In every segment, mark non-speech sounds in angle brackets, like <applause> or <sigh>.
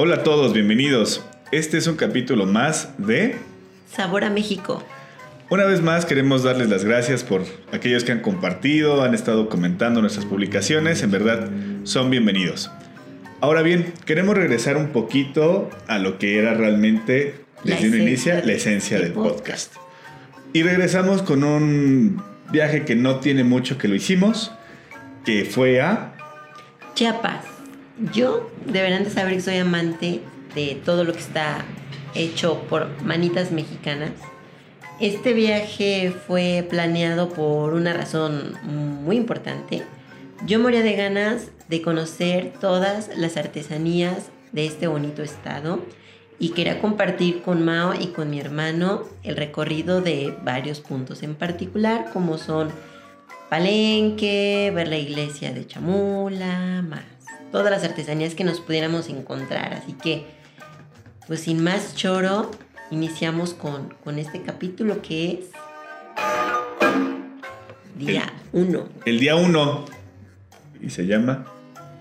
Hola a todos, bienvenidos. Este es un capítulo más de Sabor a México. Una vez más queremos darles las gracias por aquellos que han compartido, han estado comentando nuestras publicaciones, en verdad son bienvenidos. Ahora bien, queremos regresar un poquito a lo que era realmente desde un inicio la esencia del podcast. Y regresamos con un viaje que no tiene mucho que lo hicimos, que fue a Chiapas. Yo deberán de saber que soy amante de todo lo que está hecho por manitas mexicanas. Este viaje fue planeado por una razón muy importante. Yo moría de ganas de conocer todas las artesanías de este bonito estado y quería compartir con Mao y con mi hermano el recorrido de varios puntos en particular como son Palenque, ver la iglesia de Chamula, más todas las artesanías que nos pudiéramos encontrar. Así que, pues sin más choro, iniciamos con, con este capítulo que es Día 1. El, día 1. Y se llama...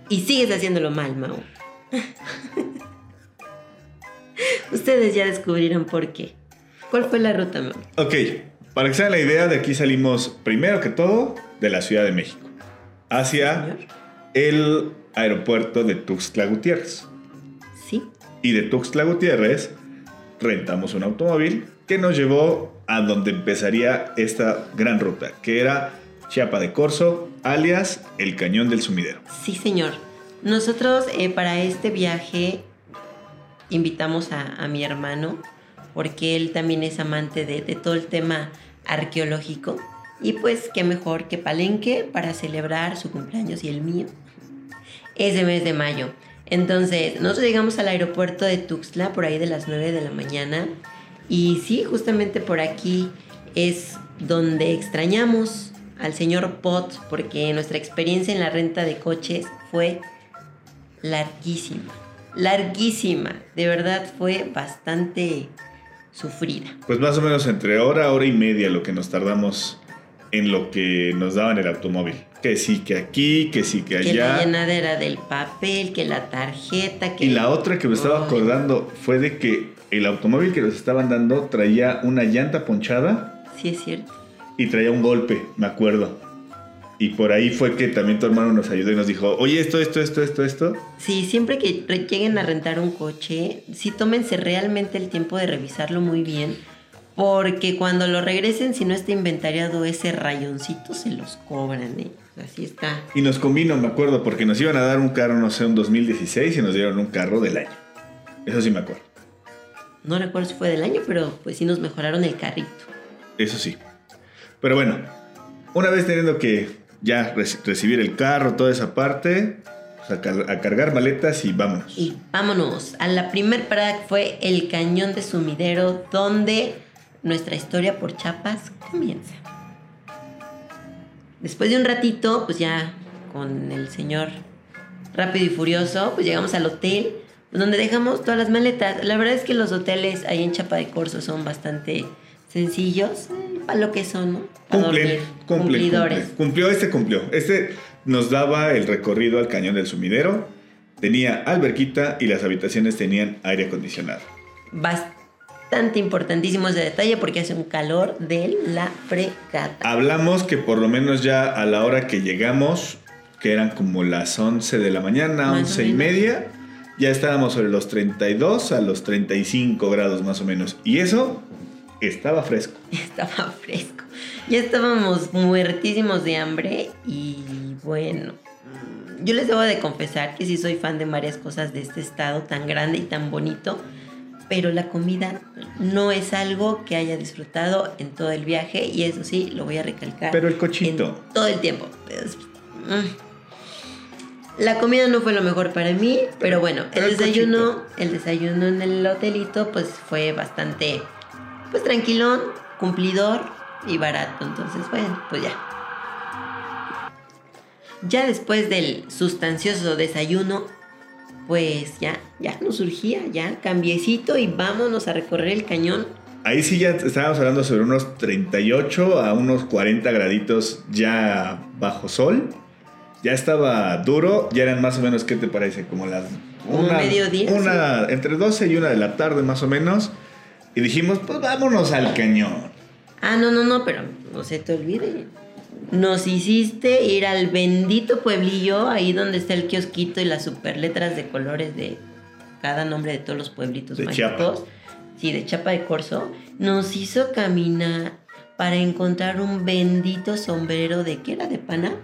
Y sigues haciéndolo mal, Mao. <laughs> Ustedes ya descubrieron por qué. ¿Cuál fue la ruta, Mao? Ok, para que se la idea, de aquí salimos primero que todo de la Ciudad de México hacia el aeropuerto de Tuxtla Gutiérrez. Sí. Y de Tuxtla Gutiérrez rentamos un automóvil que nos llevó a donde empezaría esta gran ruta, que era Chiapa de Corzo, alias el Cañón del Sumidero. Sí, señor. Nosotros eh, para este viaje invitamos a, mi hermano, porque él también es amante de, de todo el tema arqueológico. Y pues qué mejor que Palenque para celebrar su cumpleaños y el mío ese mes de mayo. Entonces, nosotros llegamos al aeropuerto de Tuxtla por ahí de las 9 de la mañana. Y sí, justamente por aquí es donde extrañamos al señor Pot, porque nuestra experiencia en la renta de coches fue larguísima. Larguísima. De verdad fue bastante sufrida. Pues más o menos entre hora, hora y media lo que nos tardamos en lo que nos daban el automóvil. Que sí, que aquí, que sí, que allá. Que la llenadera del papel, que la tarjeta, que... Y la otra que me estaba acordando fue de que el automóvil que nos estaban dando traía una llanta ponchada. Sí, es cierto. Y traía un golpe, me acuerdo. Y por ahí fue que también tu hermano nos ayudó y nos dijo, oye, esto, esto, esto, esto, esto. Sí, siempre que lleguen a rentar un coche, sí tómense realmente el tiempo de revisarlo muy bien porque cuando lo regresen, si no está inventariado ese rayoncito, se los cobran, ¿eh? Así está. Y nos convino, me acuerdo, porque nos iban a dar un carro, no sé, un 2016 y nos dieron un carro del año. Eso sí me acuerdo. No recuerdo si fue del año, pero pues sí nos mejoraron el carrito. Eso sí. Pero bueno, una vez teniendo que ya recibir el carro, toda esa parte, pues, a, cargar maletas y vámonos. Y vámonos. A la primer parada fue el cañón de sumidero, donde nuestra historia por Chiapas comienza. Después de un ratito, pues ya con el señor rápido y furioso, pues llegamos al hotel, donde dejamos todas las maletas. La verdad es que los hoteles ahí en Chapa de Corzo son bastante sencillos, eh, para lo que son, ¿no? Cumplen, cumplidores. Cumplió, este cumplió. Este nos daba el recorrido al cañón del sumidero, tenía alberquita y las habitaciones tenían aire acondicionado. Bastante bastante importantísimo ese detalle porque hace un calor de la fregata. Hablamos que por lo menos ya a la hora que llegamos, que eran como las 11 de la mañana, 11 y media, ya estábamos sobre los 32 a los 35 grados más o menos. Y eso estaba fresco. <laughs> Estaba fresco. Ya estábamos muertísimos de hambre y bueno, yo les debo de confesar que sí soy fan de varias cosas de este estado tan grande y tan bonito pero la comida no es algo que haya disfrutado en todo el viaje y eso sí, lo voy a recalcar. Pero el cochito. todo el tiempo. Mm. La comida no fue lo mejor para mí, pero, bueno, el, desayuno, el desayuno en el hotelito pues fue bastante pues tranquilón, cumplidor y barato, entonces bueno, pues ya. Ya después del sustancioso desayuno, pues ya, ya nos surgía, ya cambiecito y vámonos a recorrer el cañón. Ahí sí ya estábamos hablando sobre unos 38 a unos 40 graditos ya bajo sol. ya estaba duro, ya eran más o menos, ¿qué te parece? Como las... Como mediodía, Una, entre 12 y una de la tarde más o menos. Y dijimos, pues vámonos al cañón. Ah, no, no, no, pero no se te olvide. Nos hiciste ir al bendito pueblillo, ahí donde está el kiosquito y las super letras de colores de cada nombre de todos los pueblitos De mágicos. Chiapa. Sí, de Chapa de Corzo. Nos hizo caminar para encontrar un bendito sombrero de ¿qué era? ¿De pana?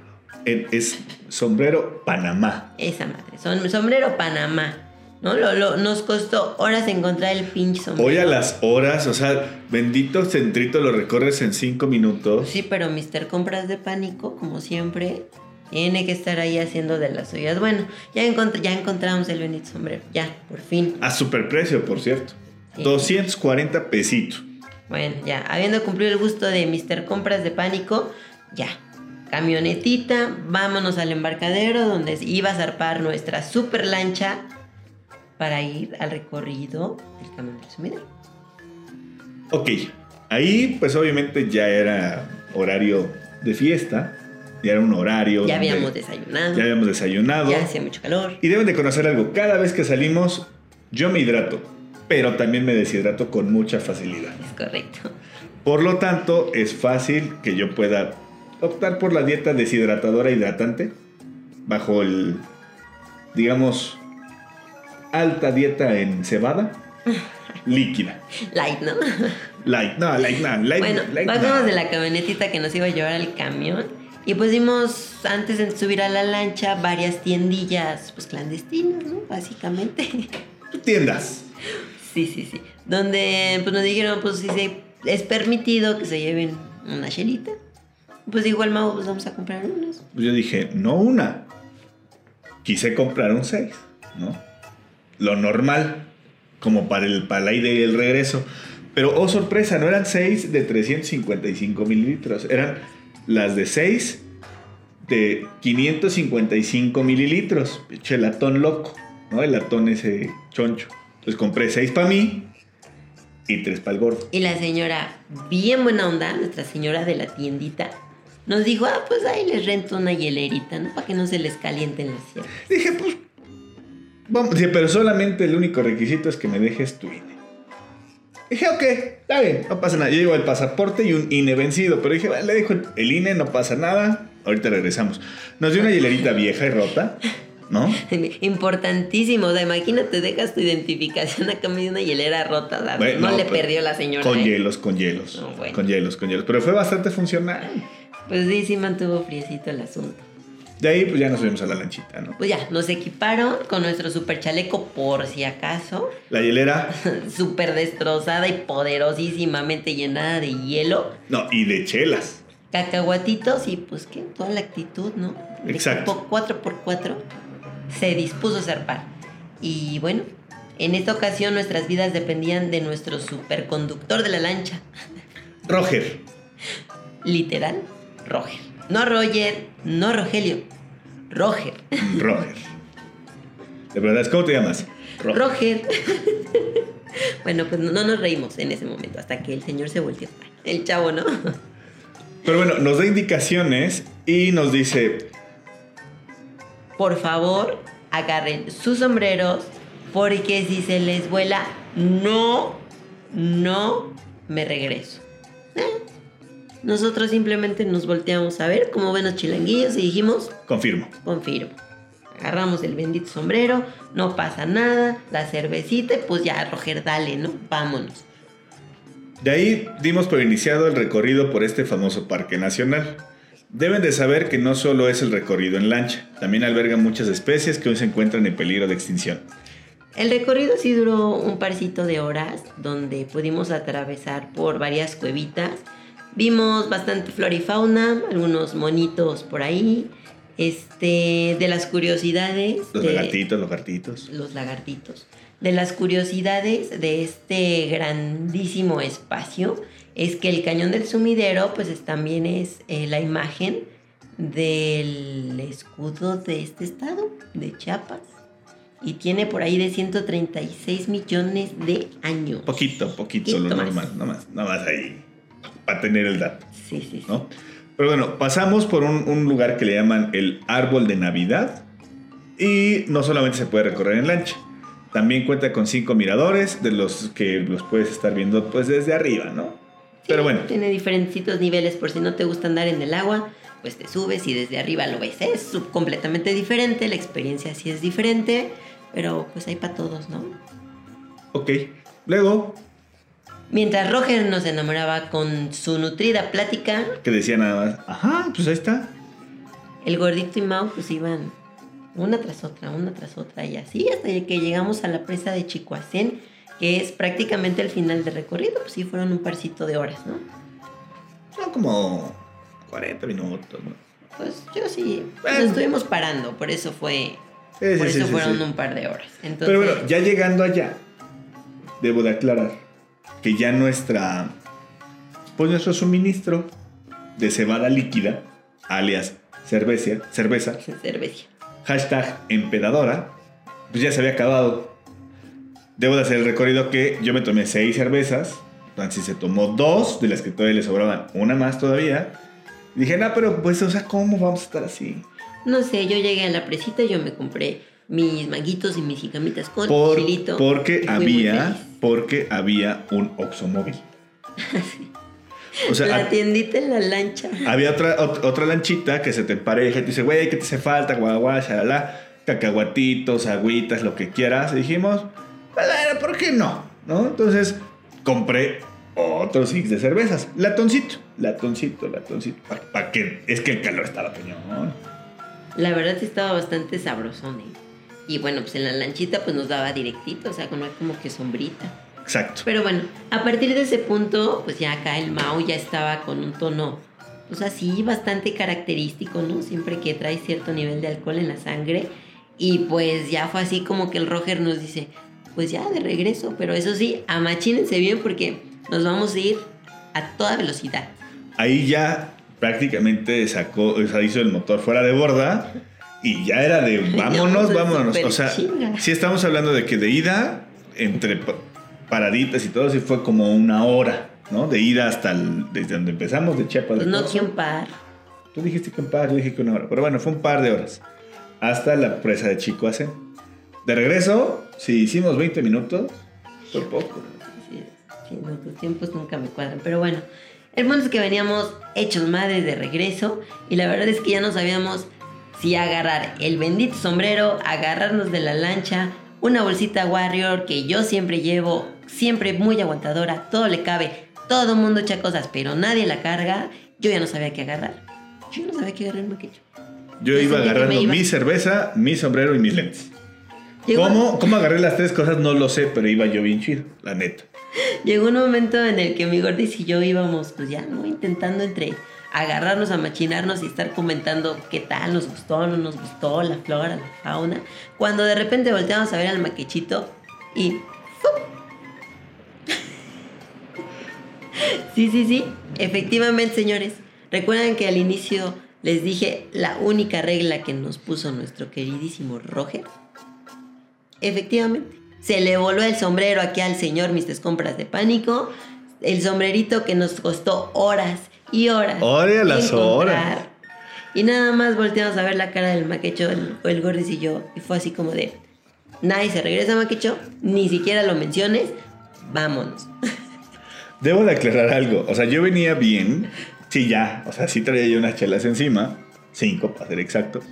Es sombrero Panamá. Esa madre, son, sombrero Panamá. ¿No? Lo, lo- nos costó horas encontrar el pinche sombrero. Hoy a las horas, o sea, bendito centrito lo recorres en 5 minutos. Sí, pero Mr. Compras de Pánico, como siempre, tiene que estar ahí haciendo de las suyas. Bueno, ya, encont- ya encontramos el bendito sombrero. Ya, por fin. A superprecio, por cierto. Sí. 240 pesitos. Bueno, ya, habiendo cumplido el gusto de Mr. Compras de Pánico, ya. Camionetita, vámonos al embarcadero donde iba a zarpar nuestra super lancha para ir al recorrido del camión del sumidero. Ok, ahí pues obviamente ya era horario de fiesta. Ya era un horario. Ya habíamos desayunado, ya habíamos desayunado. ya hacía mucho calor. Y deben de conocer algo. Cada vez que salimos, yo me hidrato. Pero también me deshidrato con mucha facilidad. Es correcto. Por lo tanto, es fácil que yo pueda optar por la dieta deshidratadora hidratante bajo el, digamos, alta dieta en cebada líquida. Light, ¿no? Light, no, light, no, light, Bueno, light, no. bajamos de la camionetita que nos iba a llevar al camión y pues vimos antes de subir a la lancha varias tiendillas pues clandestinas, ¿no? Básicamente. Tiendas. sí, sí, sí. Donde pues nos dijeron pues si se, es permitido que se lleven una chelita. Pues igual Mau, pues vamos a comprar unas. Pues yo dije, no una. Quise comprar un 6, ¿no? Lo normal, como para el, para el ida y el regreso. Pero, oh sorpresa, no eran 6 de 355 mililitros, eran las de 6 de 555 mililitros. Pinche latón loco, ¿no? El latón ese choncho. Entonces compré 6 para mí y 3 para el gordo. Y la señora, bien buena onda, nuestra señora de la tiendita, nos dijo, ah, pues ahí les rento una hielerita, ¿no? Para que no se les calienten las sierras. Dije, pues. Vamos, sí, pero solamente el único requisito es que me dejes tu INE. Dije, ok, está bien, no pasa nada. Yo llevo el pasaporte y un INE vencido, pero dije, vale, le dejo el, INE, no pasa nada. Ahorita regresamos. Nos dio una hielerita <laughs> vieja y rota, ¿no? Importantísimo, o sea, imagínate, dejas tu identificación acá medio una hielera rota, o sea, Bueno, no le perdió la señora. Con ¿eh? hielos, con hielos. No, bueno. Con hielos, con hielos. Pero fue bastante funcional. Pues sí, sí mantuvo friecito el asunto. De ahí, pues ya nos subimos a la lanchita, ¿no? Pues ya, nos equiparon con nuestro super chaleco por si acaso, La hielera, <laughs> súper destrozada y poderosísimamente llenada de hielo, no, y de chelas. cacahuatitos y pues qué, toda la actitud, ¿no? El Exacto. equipo 4x4 se dispuso a zarpar. Y bueno, en esta ocasión nuestras vidas dependían de nuestro superconductor de la lancha. Roger. <laughs> Literal, Roger. No Roger, no Rogelio. Roger. Roger. De verdad, ¿cómo te llamas? Roger. Roger. <laughs> bueno, pues no, no nos reímos en ese momento hasta que el señor se volteó. El chavo, ¿no? Pero bueno, nos da indicaciones y nos dice, Por favor, agarren sus sombreros porque si se les vuela, no, no me regreso. Eh, Nosotros simplemente nos volteamos a ver como buenos chilanguillos y dijimos, confirmo. confirmo. Agarramos el bendito sombrero, no pasa nada, la cervecita pues ya, Roger, dale, ¿no? Vámonos. De ahí dimos por iniciado el recorrido por este famoso parque nacional. Deben de saber que no solo es el recorrido en lancha, también alberga muchas especies que hoy se encuentran en peligro de extinción. El recorrido sí duró un parcito de horas, donde pudimos atravesar por varias cuevitas. Vimos bastante flora y fauna, algunos monitos por ahí. Este, de las curiosidades. Los de- lagartitos, los lagartitos. los lagartitos. De las curiosidades de este grandísimo espacio es que el cañón del sumidero pues es- también es eh, la imagen del escudo de este estado, de Chiapas. Y tiene por ahí de 136 millones de años. Poquito, poquito, Poquito lo más. normal, no más, no más ahí, para tener el dato, Sí, sí, sí. ¿no? Pero bueno, pasamos por un, un lugar que le llaman el árbol de Navidad. Y no solamente se puede recorrer en lancha, también cuenta con cinco miradores, de los que los puedes estar viendo pues desde arriba, ¿no? Pero Sí, bueno, Tiene diferentes niveles por si no te gusta andar en el agua, pues te subes y desde arriba lo ves. Es completamente diferente, la experiencia sí es diferente, pero pues hay para todos, ¿no? ok. Luego, Mientras Roger nos enamoraba con su nutrida plática, que decía nada más, ajá, pues ahí está. el gordito y Mau pues iban una tras otra, una tras otra y así hasta que llegamos a la presa de Chicoacén, que es prácticamente el final del recorrido, pues sí fueron un parcito de horas, ¿no? Son como 40 minutos, ¿no? Pues yo sí, Bueno. nos estuvimos parando, por eso fue, Sí, por sí, eso sí, fueron un par de horas. Entonces, Pero bueno, ya llegando allá, debo de aclarar que ya nuestra, pues nuestro suministro de cebada líquida, alias cerveza, cerveza, cerveza. hashtag empedadora, pues ya se había acabado. Debo de hacer el recorrido que yo me tomé seis cervezas, Francis se tomó dos, de las que todavía le sobraban una más todavía. Dije, no, pero pues, o sea, ¿cómo vamos a estar así? No sé, yo llegué a la presita y yo me compré mis manguitos y mis jicamitas con Por- chilito. porque había. Porque había un oxomóvil. <laughs> O sea, la tiendita en la lancha. había otra, ot- otra lanchita que se te empareja y te dice, güey, ¿qué te hace falta? Guau, shalala, cacahuatitos, agüitas, lo que quieras. Y dijimos, bueno, ¿por qué no? ¿No? Entonces compré otros six de cervezas. Latoncito, latoncito, latoncito. ¿Para qué? Es que el calor estaba peñón. La verdad sí estaba bastante sabrosón, ¿eh? Y bueno, pues en la lanchita pues nos daba directito, o sea, no hay como que sombrita. Exacto. Pero bueno, a partir de ese punto, pues ya acá el Mao ya estaba con un tono, pues así, bastante característico, ¿no? Siempre que trae cierto nivel de alcohol en la sangre. Y pues ya fue así como que el Roger nos dice, pues ya de regreso, pero eso sí, amachínense bien porque nos vamos a ir a toda velocidad. Ahí ya prácticamente sacó, o sea, hizo el motor fuera de borda y ya era de <laughs> vámonos, pues, vámonos. O sea, chinga. sí estamos hablando de que de ida, entre pa- paraditas y todo, sí fue como una hora, ¿no? De ida hasta el- desde donde empezamos, de Chiapas. De no que un par. Tú dijiste que un par, yo dije que una hora. Pero bueno, fue un par de horas. Hasta la presa de Chicoacén. De regreso, si hicimos 20 minutos, fue poco. Sí, sí, no, tus tiempos nunca me cuadran. Pero bueno, el punto es que veníamos hechos madres de regreso y la verdad es que ya no sabíamos si agarrar el bendito sombrero, agarrarnos de la lancha, una bolsita Warrior que yo siempre llevo, siempre muy aguantadora, todo le cabe, todo mundo echa cosas, pero nadie la carga. Yo ya no sabía qué agarrar. Yo no sabía qué agarrar, Maquillo. Yo Yo iba agarrando iba- mi cerveza, mi sombrero y mis lentes. Llegó- ¿Cómo, ¿Cómo agarré las tres cosas? No lo sé, pero iba yo bien chido, la neta. Llegó un momento en el que mi gordis y yo íbamos, pues ya, ¿no? Intentando entre agarrarnos a machinarnos y estar comentando qué tal nos gustó, no nos gustó, la flora, la fauna. Cuando de repente volteamos a ver al maquechito y. <laughs> Sí, sí, sí. Efectivamente, señores. Recuerdan que al inicio les dije la única regla que nos puso nuestro queridísimo Roger. Efectivamente. Se le voló el sombrero aquí al señor Mr. Compras de Pánico. El sombrerito que nos costó horas y horas. Ore a las horas. Y nada más volteamos a ver la cara del maquecho, el, el gordis y yo. Y fue así como de, nadie se regresa maquecho, ni siquiera lo menciones, vámonos. <laughs> Debo de aclarar algo. O sea, yo venía bien. Sí, ya. O sea, sí traía yo unas chelas encima. Cinco, para ser exactos.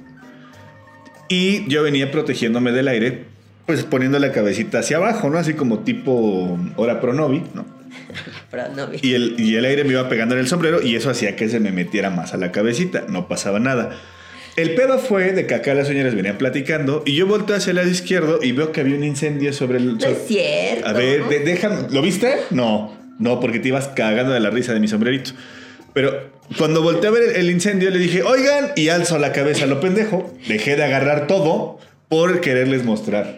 Y yo venía protegiéndome del aire, pues poniendo la cabecita hacia abajo, ¿no? Así como tipo hora pronovi, ¿no? <laughs> Pero no vi. Y el, y el aire me iba pegando en el sombrero y eso hacía que se me metiera más a la cabecita. No pasaba nada. El pedo fue de que acá las señoras venían platicando y yo volteo hacia el lado izquierdo y veo que había un incendio sobre el... No es cierto. a ver, de- déjame. ¿Lo viste? No, no, porque te ibas cagando de la risa de mi sombrerito. Pero cuando volteé a ver el, el incendio, le dije, oigan, y alzo la cabeza a lo pendejo. Dejé de agarrar todo por quererles mostrar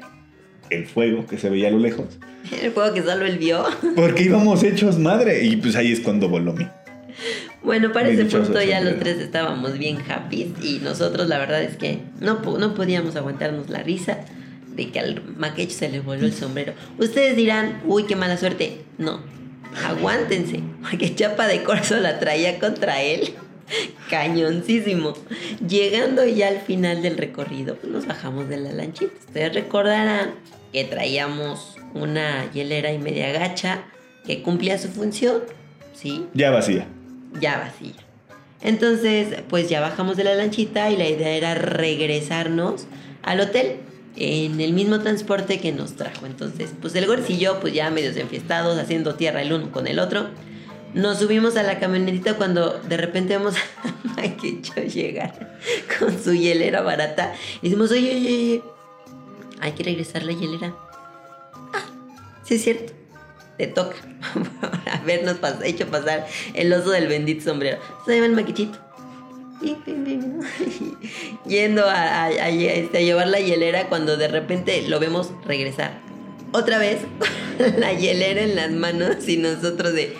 el fuego que se veía a lo lejos. El juego que solo él vio. Porque íbamos hechos madre. Y pues ahí es cuando voló mi. Bueno, para ese punto ya los tres estábamos bien happy y nosotros la verdad es que no, no podíamos aguantarnos la risa de que al maquecho se le voló el sombrero. Ustedes dirán, uy, qué mala suerte. No, aguántense, porque Chapa de Corzo la traía contra él <laughs> cañoncísimo. Llegando ya al final del recorrido, pues nos bajamos de la lanchita. Ustedes recordarán que traíamos una hielera y media gacha que cumplía su función, ¿sí? Ya vacía. Ya vacía. Entonces, pues ya bajamos de la lanchita y la idea era regresarnos al hotel en el mismo transporte que nos trajo. Entonces, pues el yo, pues ya medios enfiestados, haciendo tierra el uno con el otro, nos subimos a la camionetita cuando de repente vemos <laughs> a Maquecho llegar <laughs> con su hielera barata. Y decimos, oye, oye, oye, hay que regresar la hielera. Ah, sí es cierto. Te toca <laughs> por habernos pas- hecho pasar el oso del bendito sombrero. Se llama el maquichito. Yendo a, este, a llevar la hielera cuando de repente lo vemos regresar. Otra vez, la hielera en las manos y nosotros de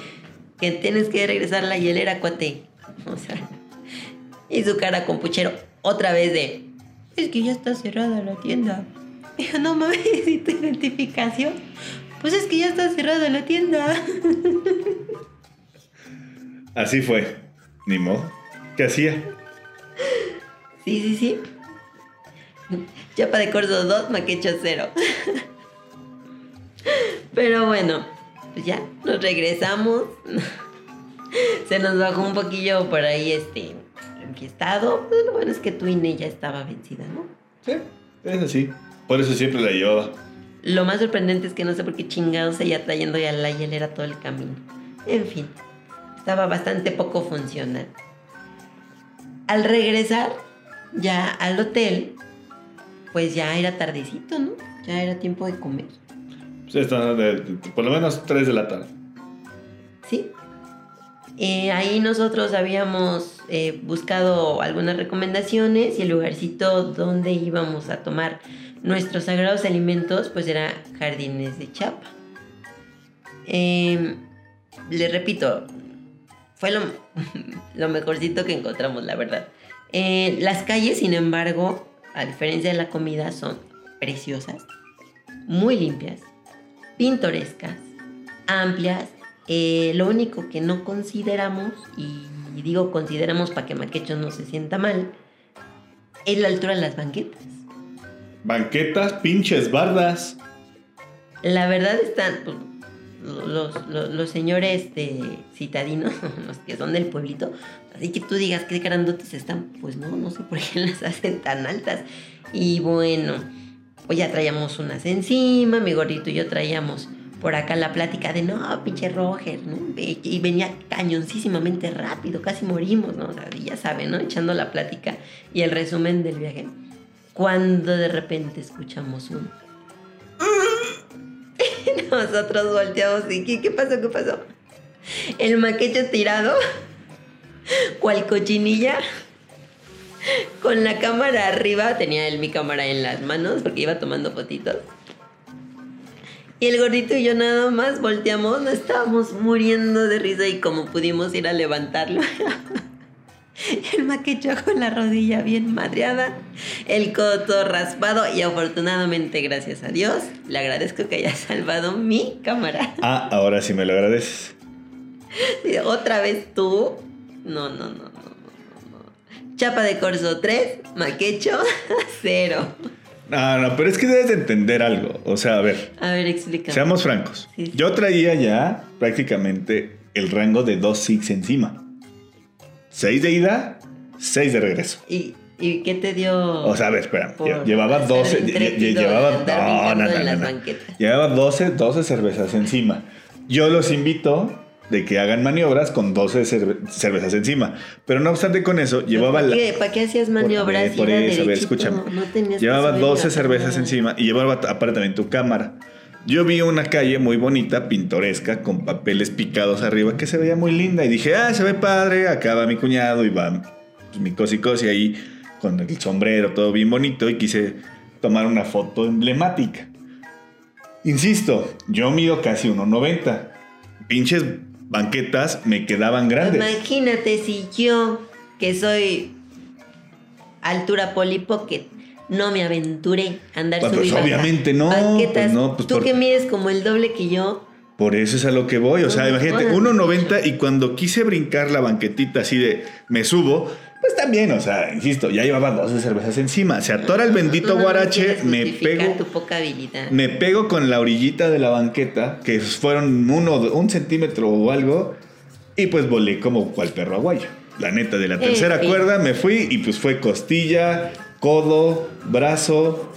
que tienes que regresar la hielera, cuate. O sea, y su cara con puchero, otra vez de es que ya está cerrada la tienda. <laughs> Dijo, no mames, <laughs> ¿y tu identificación? Pues es que ya está cerrada la tienda. <laughs> Así fue. Ni modo. ¿Qué hacía? Sí, sí, sí. Chapa de corzo 2, maquecho 0. Pero bueno, pues ya, nos regresamos. <laughs> Se nos bajó un poquillo por ahí este enfiestado. Pues lo bueno es que tu INE ya estaba vencida, ¿no? Sí, es así. Por eso siempre la llevaba. Lo más sorprendente es que no sé por qué chingados seguía trayendo ya la hielera todo el camino. En fin, estaba bastante poco funcional. Al regresar ya al hotel, pues ya era tardecito, ¿no? Ya era tiempo de comer. De- por lo menos 3 de la tarde. ¿Sí? Eh, ahí nosotros habíamos eh, buscado algunas recomendaciones y el lugarcito donde íbamos a tomar nuestros sagrados alimentos pues era Jardines de Chapa. Eh, le repito, fue lo, <laughs> lo mejorcito que encontramos, la verdad. Eh, las calles, sin embargo, a diferencia de la comida, son preciosas, muy limpias, pintorescas, amplias. Eh, lo único que no consideramos, y digo consideramos para que Maquecho no se sienta mal, es la altura de las banquetas. Banquetas, pinches bardas. La verdad están pues, los, los, los señores de citadinos, <laughs> los que son del pueblito, así que tú digas qué grandotes están, pues no, no sé por qué <laughs> las hacen tan altas. Y bueno, pues ya traíamos unas encima, mi gordito y yo traíamos por acá la plática de no, pinche Roger, ¿no? Y venía cañoncísimamente rápido, casi morimos, ¿no? O sea, ya saben, ¿no? Echando la plática y el resumen del viaje. Cuando de repente escuchamos un <laughs> nosotros volteamos y ¿qué, qué pasó? ¿Qué pasó? El maquecho tirado, cual cochinilla, con la cámara arriba, tenía él mi cámara en las manos porque iba tomando fotitos. Y el gordito y yo nada más volteamos, nos estábamos muriendo de risa y como pudimos ir a levantarlo. <laughs> El maquecho con la rodilla bien madreada, el codo raspado y afortunadamente, gracias a Dios, le agradezco que haya salvado mi cámara. Ah, ahora sí me lo agradeces. <laughs> Otra vez tú. No, no, no. Chapa de Corso 3, Maquecho <laughs> 0. No, no, pero es que debes de entender algo. O sea, a ver, A ver, explícame. seamos francos. Sí, sí. Yo traía ya prácticamente el rango de dos six encima. Seis de ida, seis de regreso. ¿Y, ¿Y qué te dio? O sea, a ver, espera. Llevaba ser 12. lle- lle- intrépido Llevaba. No, no, no? Llevaba 12, 12 cervezas encima. Yo los invito de que hagan maniobras con 12 cerve- cervezas encima. Pero no obstante con eso, llevaba ¿Para la. qué, ¿Para qué hacías maniobras? por eso, a ver, escúchame. no Llevaba subir 12 la cervezas encima y llevaba aparte también tu cámara. Yo vi una calle muy bonita, pintoresca, con papeles picados arriba que se veía muy linda. Y dije, ah, se ve padre. Acá va mi cuñado y va pues, mi cosi cosi ahí con el sombrero, todo bien bonito. Y quise tomar una foto emblemática. Insisto, yo mido casi 1,90. Pinches banquetas me quedaban grandes. Imagínate si yo, que soy altura Polly Pocket, no me aventuré a andar Pues, pues, subiendo obviamente no, pues, banquetas. no, pues, Tú por- que mides como el doble que yo. Por eso es a lo que voy. O sea, No, imagínate, no, 1.90 y cuando quise brincar la banquetita así de me subo, pues también, o sea, insisto, ya llevaba 12 cervezas encima. Se atora el bendito no guarache, me pego. tu poca habilidad. Me pego con la orillita de la banqueta, que fueron uno, un centímetro o algo, y pues volé como cual perro aguayo. La neta, de la tercera cuerda me fui y pues fue costilla, codo, brazo,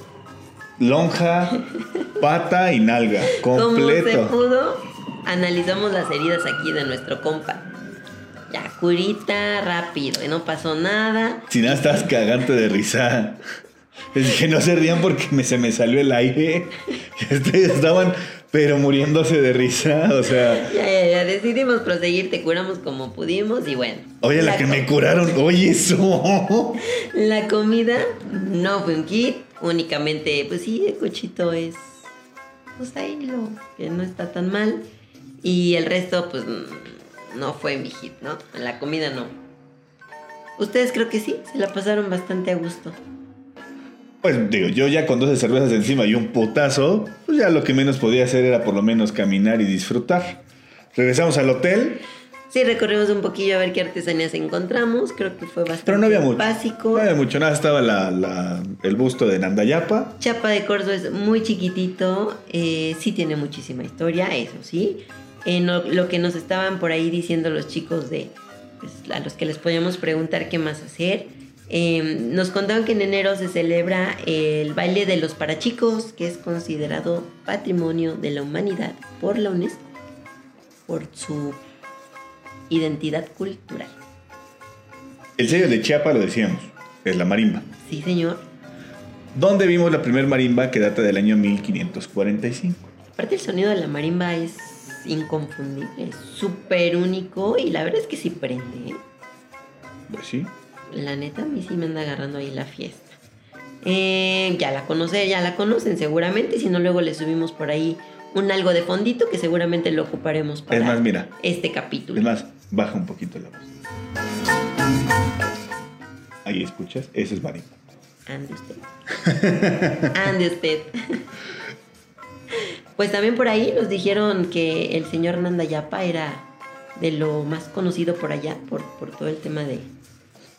lonja, <laughs> pata y nalga. ¿Cómo se Completo. pudo? Analizamos las heridas aquí de nuestro compa. Ya, curita, rápido, y no pasó nada. Si nada, estabas cagante de risa. Les dije, no se rían porque me- se me salió el aire. Ustedes <laughs> estaban, pero muriéndose de risa. O sea, Ya, ya, ya, decidimos proseguir, te curamos como pudimos y bueno. oye, la que me curaron, oye, eso. <laughs> La comida no fue un kit, únicamente, pues sí, el cochito es, pues ahí lo, que no está tan mal. Y el resto, pues no fue mi hit, ¿no? La comida no. Ustedes creo que sí, se la pasaron bastante a gusto. Pues digo, yo ya con 12 cervezas encima y un putazo, pues ya lo que menos podía hacer era por lo menos caminar y disfrutar. Regresamos al hotel, Sí, recorrimos un poquillo a ver qué artesanías encontramos. Creo que fue bastante pero no había mucho. básico. No había mucho, nada, estaba la- la- el busto de Nandayapa. Chapa de Corzo es muy chiquitito, eh, sí tiene muchísima historia, eso sí. En lo, lo que nos estaban por ahí diciendo los chicos de pues, a los que les podíamos preguntar qué más hacer. eh, nos contaban que en enero se celebra el baile de los parachicos, que es considerado patrimonio de la humanidad por la UNESCO, por su identidad cultural. El sello de Chiapa lo decíamos, es la marimba. Sí, señor. Donde vimos la primer marimba que data del año 1545. Aparte el sonido de la marimba es inconfundible, súper único y la verdad es que sí prende. ¿eh? Pues sí. La neta a mí sí me anda agarrando ahí la fiesta. Eh, ya la conoce, ya la conocen seguramente, si no luego le subimos por ahí un algo de fondito que seguramente lo ocuparemos para Es más, mira, este capítulo. es más, baja un poquito la voz. Ahí escuchas, eso es marimba. Ande usted. <laughs> Ande usted. <laughs> Pues también por ahí nos dijeron que el señor Nandayapa era de lo más conocido por allá, por, por todo el tema de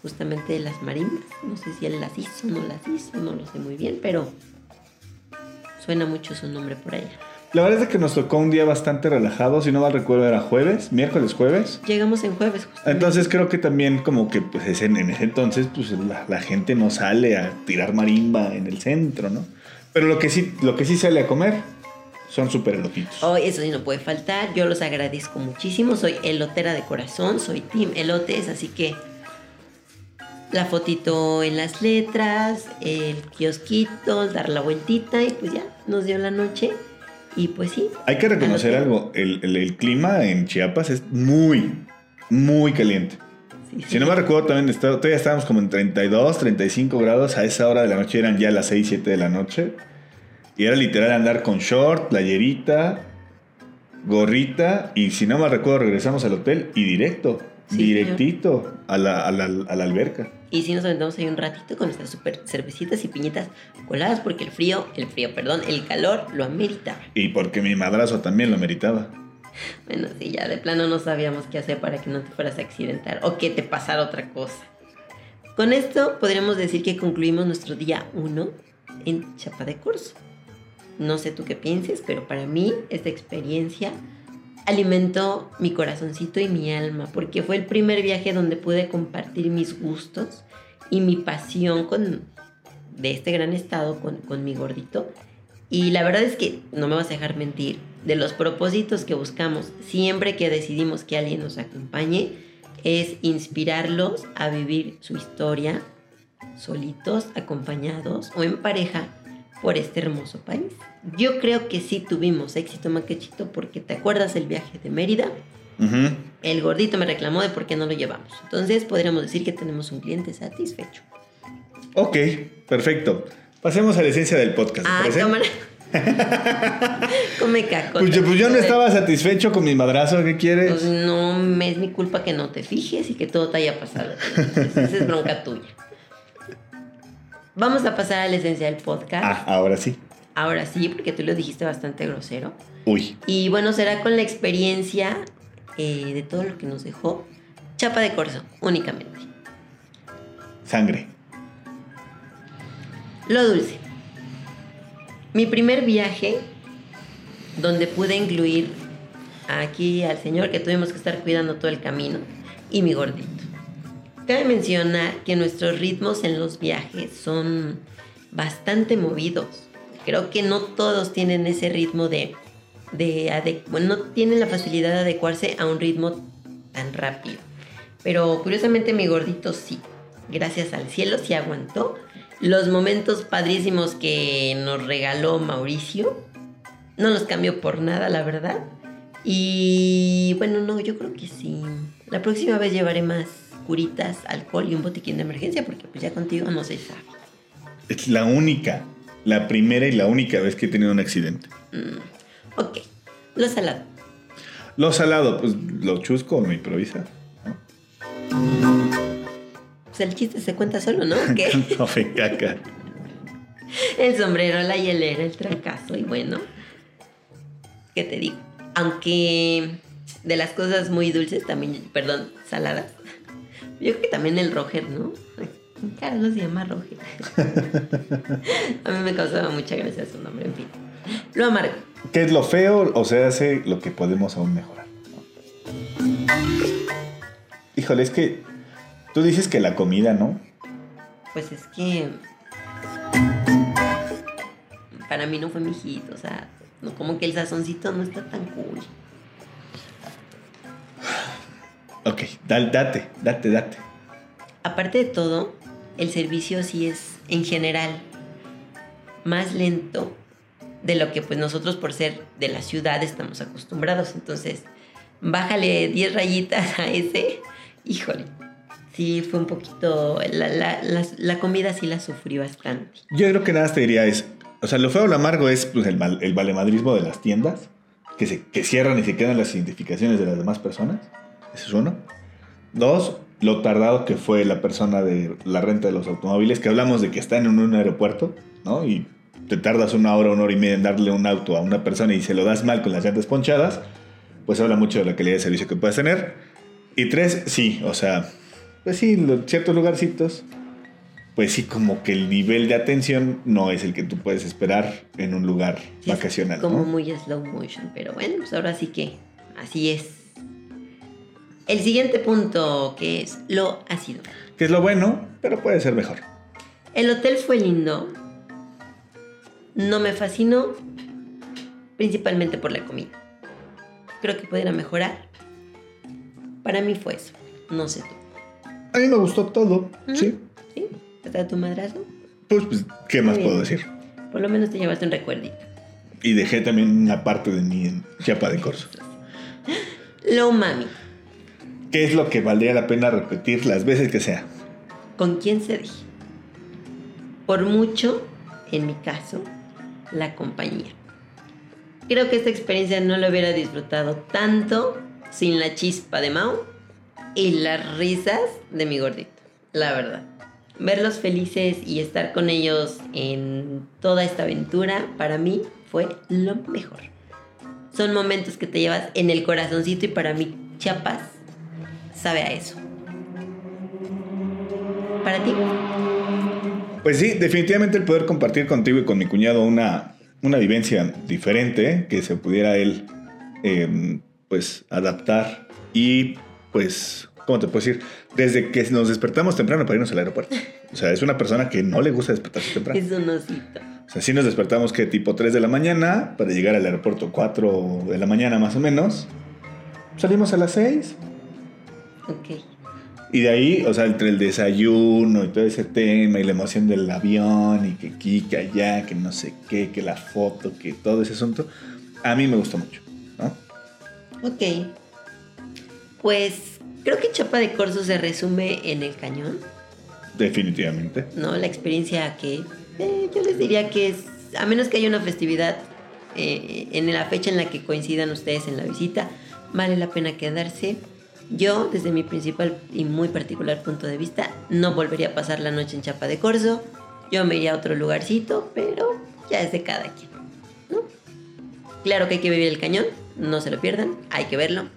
justamente de las marimbas. No sé si él las hizo, no las hizo, no lo sé muy bien, pero suena mucho su nombre por allá. La verdad es que nos tocó un día bastante relajado, si no mal recuerdo era jueves, miércoles, jueves. Llegamos en jueves, justamente. Entonces creo que también como que pues ese- en ese entonces pues la, la gente no sale a tirar marimba en el centro, ¿no? Pero lo que sí, lo que sí sale a comer son súper elotitos. Oh, eso sí no puede faltar. Yo los agradezco muchísimo. Soy elotera de corazón, soy team elotes, así que la fotito en las letras, el kiosquito, dar la vueltita y pues ya nos dio la noche. Y pues sí. Hay que reconocer algo, el, el- el clima en Chiapas es muy, muy caliente. Sí, sí. Si no me recuerdo, también está- todavía estábamos como en 32, 35 grados. A esa hora de la noche eran ya las 6, 7 de la noche. Y era literal andar con short, playerita, gorrita. Y si no me recuerdo, regresamos al hotel y directo, Sí, directito a la, a, la, a la alberca. Y sí nos aventamos ahí un ratito con nuestras super cervecitas y piñitas coladas porque el frío, el frío, perdón, el calor lo ameritaba. Y porque mi madrazo también lo meritaba. Bueno, sí, ya de plano no sabíamos qué hacer para que no te fueras a accidentar o que te pasara otra cosa. Con esto podríamos decir que concluimos nuestro día 1 en Chapa de Curso. No sé tú qué pienses, pero para mí esta experiencia alimentó mi corazoncito y mi alma, porque fue el primer viaje donde pude compartir mis gustos y mi pasión con, de este gran estado con, con mi gordito. Y la verdad es que, no me vas a dejar mentir, de los propósitos que buscamos siempre que decidimos que alguien nos acompañe, es inspirarlos a vivir su historia solitos, acompañados o en pareja por este hermoso país. Yo creo que sí tuvimos éxito, Maquechito, porque te acuerdas del viaje de Mérida. Ujú. El gordito me reclamó de por qué no lo llevamos. Entonces podríamos decir que tenemos un cliente satisfecho. Ok, perfecto. Pasemos a la esencia del podcast. ¿te Ah, cámara. <laughs> Come cacota. Pues yo, pues yo no estaba satisfecho con mi madrazo, ¿qué quieres? Pues no es mi culpa que no te fijes y que todo te haya pasado. <laughs> Esa es bronca tuya. Vamos a pasar a la esencia del podcast. Ah, ahora sí. Ahora sí, porque tú lo dijiste bastante grosero. Uy. Y bueno, será con la experiencia eh, de todo lo que nos dejó Chapa de Corzo, únicamente. Sangre. Lo dulce. Mi primer viaje, donde pude incluir aquí al señor que tuvimos que estar cuidando todo el camino y mi gordito. Cabe mencionar que nuestros ritmos en los viajes son bastante movidos. Creo que no todos tienen ese ritmo de... de bueno, no tienen la facilidad de adecuarse a un ritmo tan rápido. Pero curiosamente mi gordito sí. Gracias al cielo sí aguantó. Los momentos padrísimos que nos regaló Mauricio. No los cambió por nada, la verdad. Y bueno, no, yo creo que sí. La próxima vez llevaré más curitas, alcohol y un botiquín de emergencia porque pues ya contigo no se sabe. Es la única, la primera y la única vez que he tenido un accidente. Mm, ok, lo salado. Lo salado, pues lo chusco no improvisa. Pues el chiste se cuenta solo, ¿no? ¿Qué? <laughs> no caca. <laughs> El sombrero, la hielera, el trancazo y bueno, ¿qué te digo? Aunque de las cosas muy dulces también, perdón, saladas. Yo creo que también el Roger, ¿no? Carlos se llama Roger. <laughs> A mí me causaba mucha gracia su nombre, en fin. Lo amargo. ¿Qué es lo feo o se hace lo que podemos aún mejorar? Híjole, es que tú dices que la comida, ¿no? Pues es que para mí no fue mi hijito, o sea, no, como que el sazoncito no está tan cool. Ok, date, date, date. Aparte de todo, el servicio sí es en general más lento de lo que pues nosotros por ser de la ciudad estamos acostumbrados. Entonces, bájale 10 rayitas a ese. Híjole, sí fue un poquito... La, comida sí la sufrí bastante. Yo creo que nada te diría es, o sea, lo feo o lo amargo es pues, el, el valemadrismo de las tiendas, que, se, que cierran y se quedan las identificaciones de las demás personas. Ese es uno. Dos, lo tardado que fue la persona de la renta de los automóviles, que hablamos de que está en un aeropuerto, ¿no? Y te tardas una hora, una hora y media en darle un auto a una persona y se lo das mal con las llantas ponchadas, pues habla mucho de la calidad de servicio que puedes tener. Y tres, sí, o sea, pues sí, en ciertos lugarcitos pues sí, como que el nivel de atención no es el que tú puedes esperar en un lugar vacacional. Como muy slow motion, pero bueno, pues ahora sí que así es. El siguiente punto que es lo ácido. Que es lo bueno, pero puede ser mejor. El hotel fue lindo. No me fascinó, principalmente por la comida. Creo que pudiera mejorar. Para mí fue eso. No sé tú. A mí me gustó todo, sí a tu madrazo? Pues, pues ¿qué más puedo decir? Por lo menos te llevaste un recuerdito. Y dejé también una parte de mí en Chiapa de Corzo. Lo mami. ¿Qué es lo que valdría la pena repetir las veces que sea? ¿Con quién se dije? Por mucho, en mi caso, la compañía. Creo que esta experiencia no la hubiera disfrutado tanto sin la chispa de Mao y las risas de mi gordito, la verdad verlos felices y estar con ellos en toda esta aventura, para mí fue lo mejor. Son momentos que te llevas en el corazoncito y para mí Chiapas sabe a eso. ¿Para ti? Pues sí, definitivamente el poder compartir contigo y con mi cuñado una, una vivencia diferente, que se pudiera él em, pues adaptar y pues ¿cómo te puedo decir? Desde que nos despertamos temprano para irnos al aeropuerto. O sea, es una persona que no le gusta despertarse temprano. Es un osito. O sea, sí nos despertamos que tipo 3 de la mañana para llegar al aeropuerto 4 de la mañana más o menos. Salimos a las 6. Ok. Y de ahí, o sea, entre el desayuno y todo ese tema y la emoción del avión y que aquí, que allá, que no sé qué, que la foto, que todo ese asunto, a mí me gustó mucho, ¿no? Ok. Pues Creo que Chapa de Corzo se resume en el cañón. Definitivamente. No, la experiencia que eh, yo les diría que es, a menos que haya una festividad eh, en la fecha en la que coincidan ustedes en la visita, vale la pena quedarse. Yo, desde mi principal y muy particular punto de vista, no volvería a pasar la noche en Chapa de Corzo. Yo me iría a otro lugarcito, pero ya es de cada quien. ¿no? Claro que hay que vivir el cañón, no se lo pierdan, hay que verlo,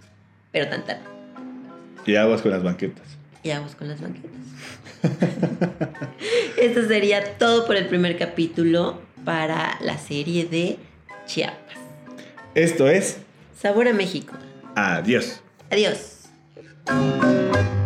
pero tan tan. Y aguas con las banquetas. Y aguas con las banquetas. <laughs> Esto sería todo por el primer capítulo para la serie de Chiapas. Esto es Sabor a México. Adiós. Adiós. Música